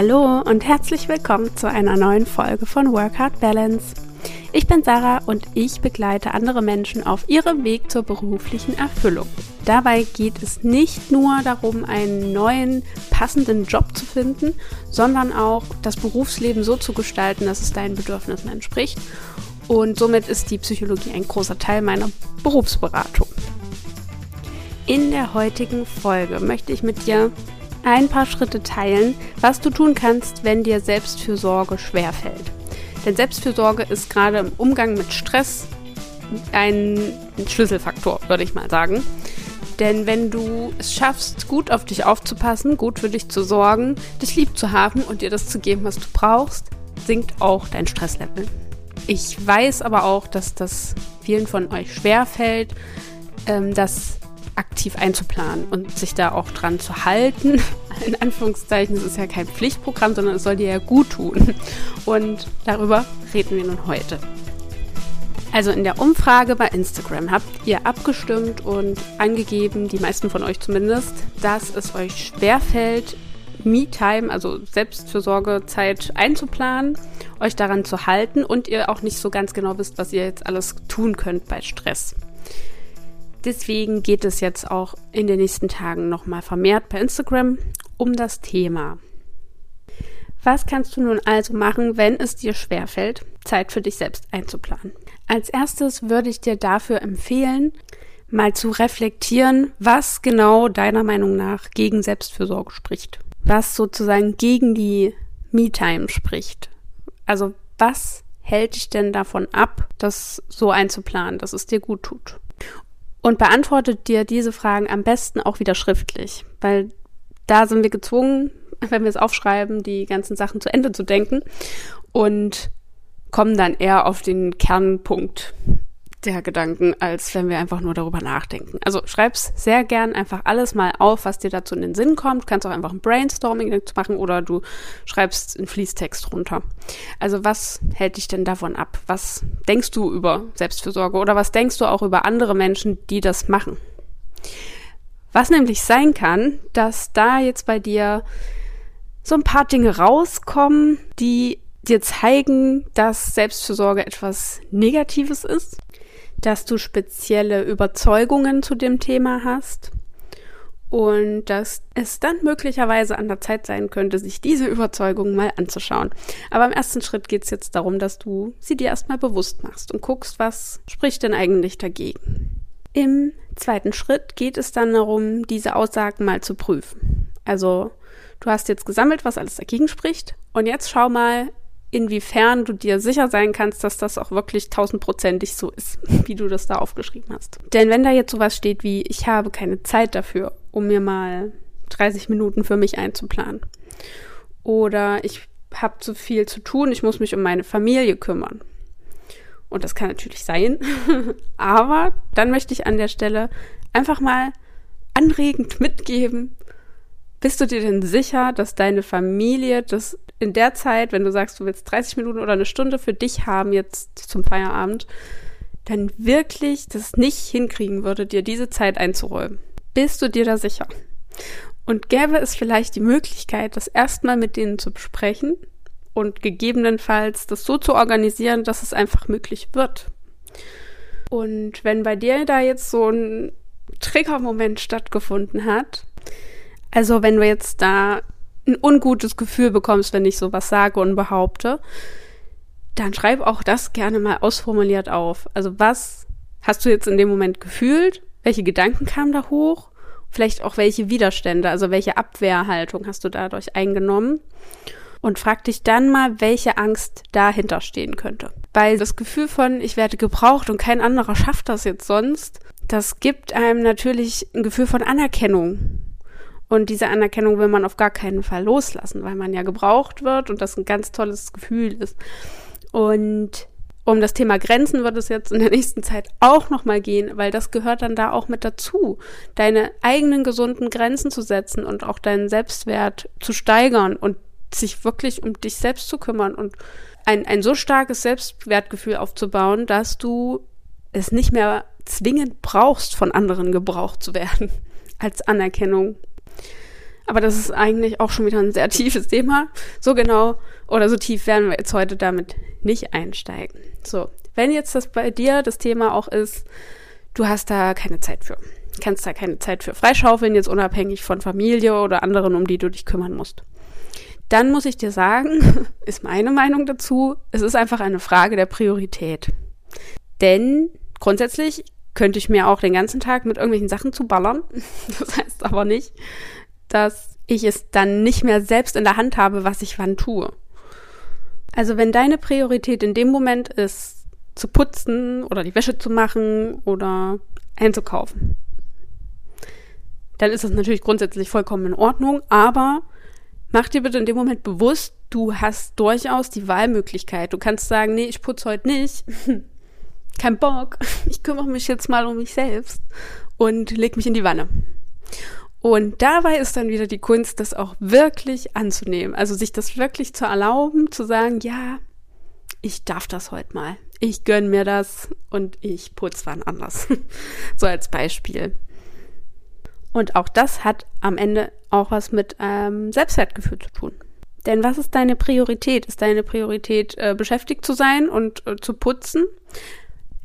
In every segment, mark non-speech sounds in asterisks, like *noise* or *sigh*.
Hallo und herzlich willkommen zu einer neuen Folge von Work Hard Balance. Ich bin Sarah und ich begleite andere Menschen auf ihrem Weg zur beruflichen Erfüllung. Dabei geht es nicht nur darum, einen neuen, passenden Job zu finden, sondern auch das Berufsleben so zu gestalten, dass es deinen Bedürfnissen entspricht. Und somit ist die Psychologie ein großer Teil meiner Berufsberatung. In der heutigen Folge möchte ich mit dir ein paar Schritte teilen, was du tun kannst, wenn dir Selbstfürsorge schwerfällt. Denn Selbstfürsorge ist gerade im Umgang mit Stress ein Schlüsselfaktor, würde ich mal sagen. Denn wenn du es schaffst, gut auf dich aufzupassen, gut für dich zu sorgen, dich lieb zu haben und dir das zu geben, was du brauchst, sinkt auch dein Stresslevel. Ich weiß aber auch, dass das vielen von euch schwerfällt, ähm, das aktiv einzuplanen und sich da auch dran zu halten. *laughs* In Anführungszeichen, es ist ja kein Pflichtprogramm, sondern es soll dir ja gut tun. Und darüber reden wir nun heute. Also in der Umfrage bei Instagram habt ihr abgestimmt und angegeben, die meisten von euch zumindest, dass es euch schwerfällt, Me-Time, also Selbstfürsorgezeit einzuplanen, euch daran zu halten und ihr auch nicht so ganz genau wisst, was ihr jetzt alles tun könnt bei Stress. Deswegen geht es jetzt auch in den nächsten Tagen nochmal vermehrt bei Instagram um das Thema. Was kannst du nun also machen, wenn es dir schwerfällt, Zeit für dich selbst einzuplanen? Als erstes würde ich dir dafür empfehlen, mal zu reflektieren, was genau deiner Meinung nach gegen Selbstfürsorge spricht. Was sozusagen gegen die Me-Time spricht. Also was hält dich denn davon ab, das so einzuplanen, dass es dir gut tut? Und beantwortet dir diese Fragen am besten auch wieder schriftlich, weil da sind wir gezwungen, wenn wir es aufschreiben, die ganzen Sachen zu Ende zu denken und kommen dann eher auf den Kernpunkt der Gedanken, als wenn wir einfach nur darüber nachdenken. Also schreib's sehr gern einfach alles mal auf, was dir dazu in den Sinn kommt. Kannst auch einfach ein Brainstorming machen oder du schreibst einen Fließtext runter. Also was hält dich denn davon ab? Was denkst du über Selbstfürsorge oder was denkst du auch über andere Menschen, die das machen? Was nämlich sein kann, dass da jetzt bei dir so ein paar Dinge rauskommen, die dir zeigen, dass Selbstfürsorge etwas Negatives ist dass du spezielle Überzeugungen zu dem Thema hast und dass es dann möglicherweise an der Zeit sein könnte, sich diese Überzeugungen mal anzuschauen. Aber im ersten Schritt geht es jetzt darum, dass du sie dir erstmal bewusst machst und guckst, was spricht denn eigentlich dagegen. Im zweiten Schritt geht es dann darum, diese Aussagen mal zu prüfen. Also du hast jetzt gesammelt, was alles dagegen spricht und jetzt schau mal, inwiefern du dir sicher sein kannst, dass das auch wirklich tausendprozentig so ist, *laughs* wie du das da aufgeschrieben hast. Denn wenn da jetzt sowas steht wie, ich habe keine Zeit dafür, um mir mal 30 Minuten für mich einzuplanen. Oder ich habe zu viel zu tun, ich muss mich um meine Familie kümmern. Und das kann natürlich sein. *laughs* Aber dann möchte ich an der Stelle einfach mal anregend mitgeben, bist du dir denn sicher, dass deine Familie das in der Zeit, wenn du sagst, du willst 30 Minuten oder eine Stunde für dich haben jetzt zum Feierabend, dann wirklich das nicht hinkriegen würde, dir diese Zeit einzuräumen? Bist du dir da sicher? Und gäbe es vielleicht die Möglichkeit, das erstmal mit denen zu besprechen und gegebenenfalls das so zu organisieren, dass es einfach möglich wird? Und wenn bei dir da jetzt so ein Triggermoment stattgefunden hat, also wenn du jetzt da ein ungutes Gefühl bekommst, wenn ich sowas sage und behaupte, dann schreib auch das gerne mal ausformuliert auf. Also was hast du jetzt in dem Moment gefühlt? Welche Gedanken kamen da hoch? Vielleicht auch welche Widerstände, also welche Abwehrhaltung hast du dadurch eingenommen? Und frag dich dann mal, welche Angst dahinter stehen könnte. Weil das Gefühl von, ich werde gebraucht und kein anderer schafft das jetzt sonst, das gibt einem natürlich ein Gefühl von Anerkennung. Und diese Anerkennung will man auf gar keinen Fall loslassen, weil man ja gebraucht wird und das ein ganz tolles Gefühl ist. Und um das Thema Grenzen wird es jetzt in der nächsten Zeit auch nochmal gehen, weil das gehört dann da auch mit dazu, deine eigenen gesunden Grenzen zu setzen und auch deinen Selbstwert zu steigern und sich wirklich um dich selbst zu kümmern und ein, ein so starkes Selbstwertgefühl aufzubauen, dass du es nicht mehr zwingend brauchst, von anderen gebraucht zu werden *laughs* als Anerkennung Aber das ist eigentlich auch schon wieder ein sehr *laughs* tiefes Thema. So genau oder so tief werden wir jetzt heute damit nicht einsteigen. So, wenn jetzt das bei dir das Thema auch ist, du hast da keine Zeit für, kannst da keine Zeit für freischaufeln, jetzt unabhängig von Familie oder anderen, um die du dich kümmern musst. Dann muss ich dir sagen, *laughs* ist meine Meinung dazu, es ist einfach eine Frage der Priorität. Denn grundsätzlich könnte ich mir auch den ganzen Tag mit irgendwelchen Sachen zu ballern. *laughs* Das heißt aber nicht, dass ich es dann nicht mehr selbst in der Hand habe, was ich wann tue. Also wenn deine Priorität in dem Moment ist, zu putzen oder die Wäsche zu machen oder einzukaufen, dann ist das natürlich grundsätzlich vollkommen in Ordnung, aber mach dir bitte in dem Moment bewusst, du hast durchaus die Wahlmöglichkeit. Du kannst sagen, nee, ich putze heute nicht. *laughs* Kein Bock. Ich kümmere mich jetzt mal um mich selbst und leg mich in die Wanne. Und dabei ist dann wieder die Kunst, das auch wirklich anzunehmen. Also sich das wirklich zu erlauben, zu sagen, ja, ich darf das heute mal. Ich gönn mir das und ich putze wann anders. *laughs* so als Beispiel. Und auch das hat am Ende auch was mit ähm, Selbstwertgefühl zu tun. Denn was ist deine Priorität? Ist deine Priorität, äh, beschäftigt zu sein und äh, zu putzen?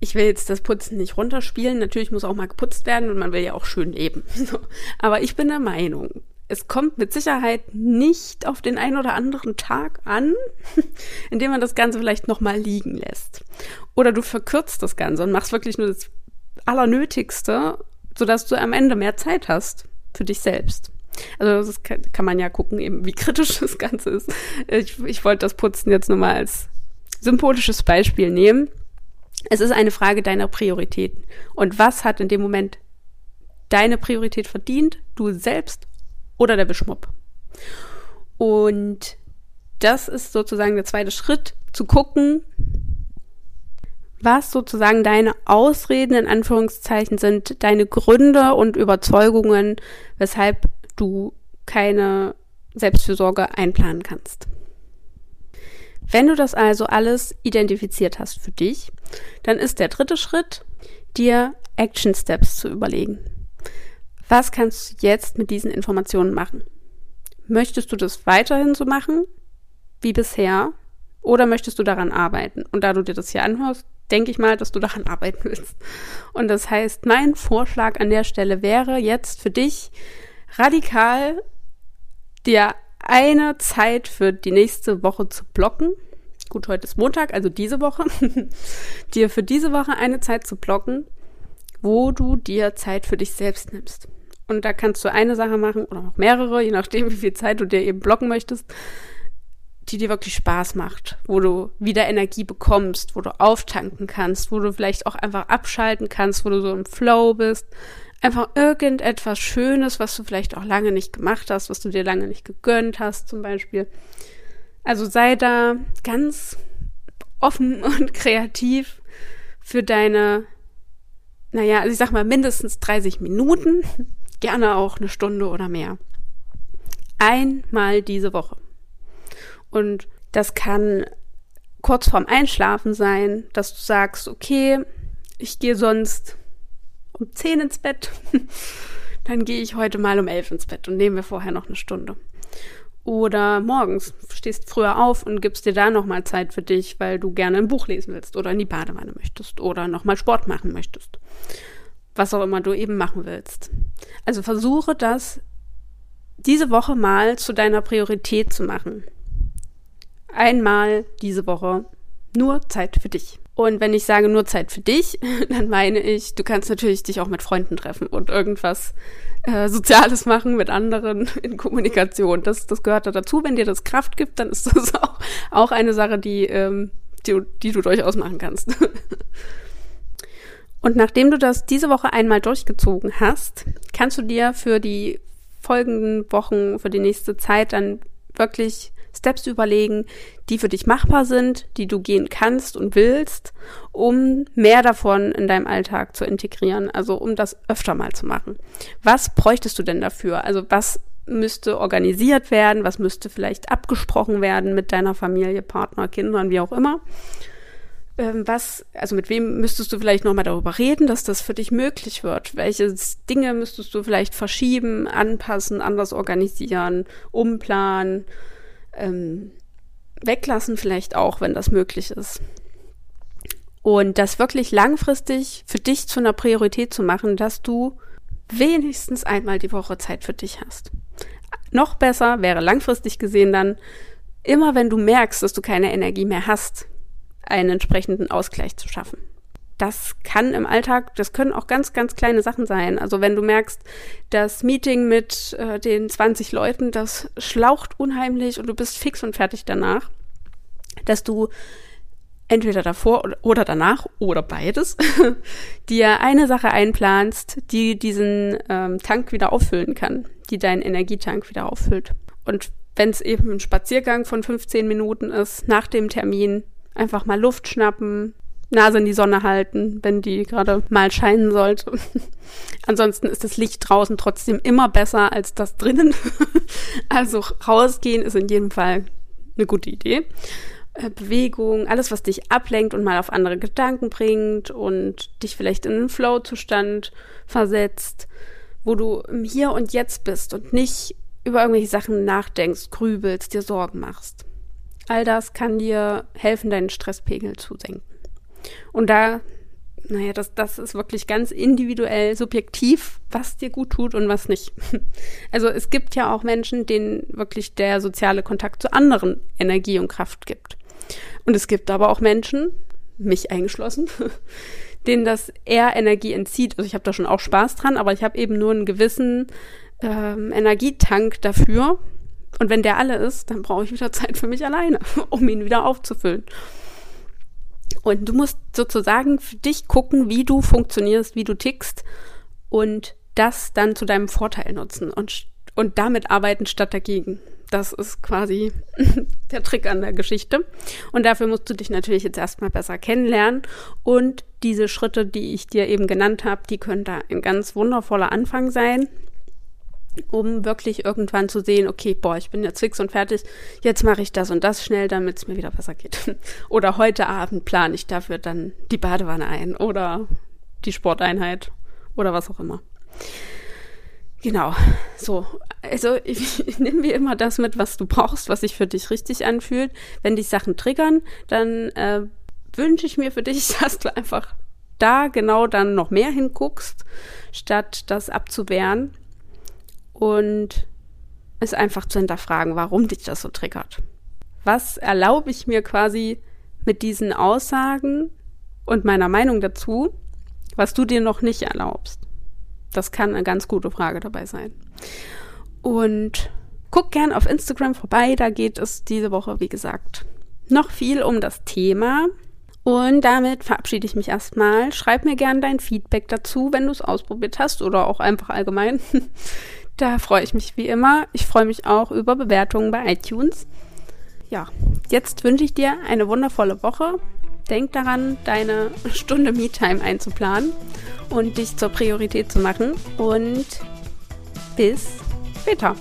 Ich will jetzt das Putzen nicht runterspielen. Natürlich muss auch mal geputzt werden und man will ja auch schön leben. *laughs* So. Aber ich bin der Meinung, es kommt mit Sicherheit nicht auf den einen oder anderen Tag an, *laughs* indem man das Ganze vielleicht nochmal liegen lässt. Oder du verkürzt das Ganze und machst wirklich nur das Allernötigste, sodass du am Ende mehr Zeit hast für dich selbst. Also das kann, man ja gucken, eben wie kritisch *laughs* das Ganze ist. Ich, ich wollte das Putzen jetzt nur mal als symbolisches Beispiel nehmen. Es ist eine Frage deiner Prioritäten. Und was hat in dem Moment deine Priorität verdient? Du selbst oder der Beschmupp? Und das ist sozusagen der zweite Schritt, zu gucken, was sozusagen deine Ausreden in Anführungszeichen sind, deine Gründe und Überzeugungen, weshalb du keine Selbstfürsorge einplanen kannst. Wenn du das also alles identifiziert hast für dich, dann ist der dritte Schritt, dir Action Steps zu überlegen. Was kannst du jetzt mit diesen Informationen machen? Möchtest du das weiterhin so machen wie bisher oder möchtest du daran arbeiten? Und da du dir das hier anhörst, denke ich mal, dass du daran *laughs* arbeiten willst. Und das heißt, mein Vorschlag an der Stelle wäre jetzt für dich radikal dir eine Zeit für die nächste Woche zu blocken. Gut, heute ist Montag, also diese Woche. *laughs* dir für diese Woche eine Zeit zu blocken, wo du dir Zeit für dich selbst nimmst. Und da kannst du eine Sache machen oder auch mehrere, je nachdem, wie viel Zeit du dir eben blocken möchtest, die dir wirklich Spaß macht, wo du wieder Energie bekommst, wo du auftanken kannst, wo du vielleicht auch einfach abschalten kannst, wo du so im Flow bist, einfach irgendetwas Schönes, was du vielleicht auch lange nicht gemacht hast, was du dir lange nicht gegönnt hast, zum Beispiel. Also sei da ganz offen *laughs* und kreativ für deine, naja, also ich sag mal mindestens 30 Minuten, *laughs* gerne auch eine Stunde oder mehr. Einmal diese Woche. Und das kann kurz vorm Einschlafen sein, dass du sagst, okay, ich gehe sonst um 10 ins Bett, *laughs* dann gehe ich heute mal um 11 ins Bett und nehmen wir vorher noch eine Stunde. Oder morgens stehst früher auf und gibst dir da nochmal Zeit für dich, weil du gerne ein Buch lesen willst oder in die Badewanne möchtest oder nochmal Sport machen möchtest. Was auch immer du eben machen willst. Also versuche das diese Woche mal zu deiner Priorität zu machen. Einmal diese Woche nur Zeit für dich. Und wenn ich sage nur Zeit für dich, *laughs* dann meine ich, du kannst natürlich dich auch mit Freunden treffen und irgendwas äh, Soziales machen mit anderen *laughs* in Kommunikation. Das, das gehört da dazu. Wenn dir das Kraft gibt, dann ist *laughs* das auch, auch eine Sache, die, ähm, die, die du durchaus machen kannst. und nachdem du das diese Woche einmal durchgezogen hast, kannst du dir für die folgenden Wochen, für die nächste Zeit dann wirklich Steps überlegen, die für dich machbar sind, die du gehen kannst und willst, um mehr davon in deinem Alltag zu integrieren, also um das öfter mal zu machen. Was bräuchtest du denn dafür? Also was müsste organisiert werden, was müsste vielleicht abgesprochen werden mit deiner Familie, Partner, Kindern, wie auch immer. ähm, was, also mit wem müsstest du vielleicht nochmal darüber reden, dass das für dich möglich wird? Welche Dinge müsstest du vielleicht verschieben, anpassen, anders organisieren, umplanen, ähm, weglassen vielleicht auch, wenn das möglich ist. Und das wirklich langfristig für dich zu einer Priorität zu machen, dass du wenigstens einmal die Woche Zeit für dich hast. Noch besser wäre langfristig gesehen dann, immer wenn du merkst, dass du keine Energie mehr hast, einen entsprechenden Ausgleich zu schaffen. Das kann im Alltag, das können auch ganz, ganz kleine Sachen sein. Also wenn du merkst, das Meeting mit äh, den 20 Leuten, das schlaucht unheimlich und du bist fix und fertig danach, dass du entweder davor oder danach oder beides *laughs* dir eine Sache einplanst, die diesen ähm, Tank wieder auffüllen kann, die deinen Energietank wieder auffüllt. Und wenn es eben ein Spaziergang von 15 Minuten ist, nach dem Termin, einfach mal Luft schnappen, Nase in die Sonne halten, wenn die gerade mal scheinen sollte. *laughs* Ansonsten ist das Licht draußen trotzdem immer besser als das drinnen. *laughs* also rausgehen ist in jedem Fall eine gute Idee. Äh, Bewegung, alles, was dich ablenkt und mal auf andere Gedanken bringt und dich vielleicht in einen Flow-Zustand versetzt, wo du im Hier und Jetzt bist und nicht über irgendwelche Sachen nachdenkst, grübelst, dir Sorgen machst. All das kann dir helfen, deinen Stresspegel zu senken. Und da, naja, das, das ist wirklich ganz individuell, subjektiv, was dir gut tut und was nicht. *laughs* Also es gibt ja auch Menschen, denen wirklich der soziale Kontakt zu anderen Energie und Kraft gibt. Und es gibt aber auch Menschen, mich eingeschlossen, *laughs* denen das eher Energie entzieht. Also ich habe da schon auch Spaß dran, aber ich habe eben nur einen gewissen ähm, Energietank dafür, und wenn der alle ist, dann brauche ich wieder Zeit für mich alleine, *laughs* um ihn wieder aufzufüllen. Und du musst sozusagen für dich gucken, wie du funktionierst, wie du tickst und das dann zu deinem Vorteil nutzen und, und damit arbeiten statt dagegen. Das ist quasi *laughs* der Trick an der Geschichte. Und dafür musst du dich natürlich jetzt erstmal besser kennenlernen. Und diese Schritte, die ich dir eben genannt habe, die können da ein ganz wundervoller Anfang sein um wirklich irgendwann zu sehen, okay, boah, ich bin jetzt fix und fertig, jetzt mache ich das und das schnell, damit es mir wieder besser geht. *laughs* oder heute Abend plane ich dafür dann die Badewanne ein oder die Sporteinheit oder was auch immer. Genau, so. Also ich, *laughs* ich nehme wie immer das mit, was du brauchst, was sich für dich richtig anfühlt. Wenn dich Sachen triggern, dann äh, wünsche ich mir für dich, *laughs* dass du einfach da genau dann noch mehr hinguckst, statt das abzuwehren und es einfach zu hinterfragen, warum dich das so triggert. Was erlaube ich mir quasi mit diesen Aussagen und meiner Meinung dazu, was du dir noch nicht erlaubst? Das kann eine ganz gute Frage dabei sein. Und guck gern auf Instagram vorbei, da geht es diese Woche, wie gesagt, noch viel um das Thema. Und damit verabschiede ich mich erstmal. Schreib mir gern dein Feedback dazu, wenn du es ausprobiert hast oder auch einfach allgemein. *laughs* Da freue ich mich wie immer. Ich freue mich auch über Bewertungen bei iTunes. Ja, jetzt wünsche ich dir eine wundervolle Woche. Denk daran, deine Stunde Me-Time einzuplanen und dich zur Priorität zu machen. Und bis später.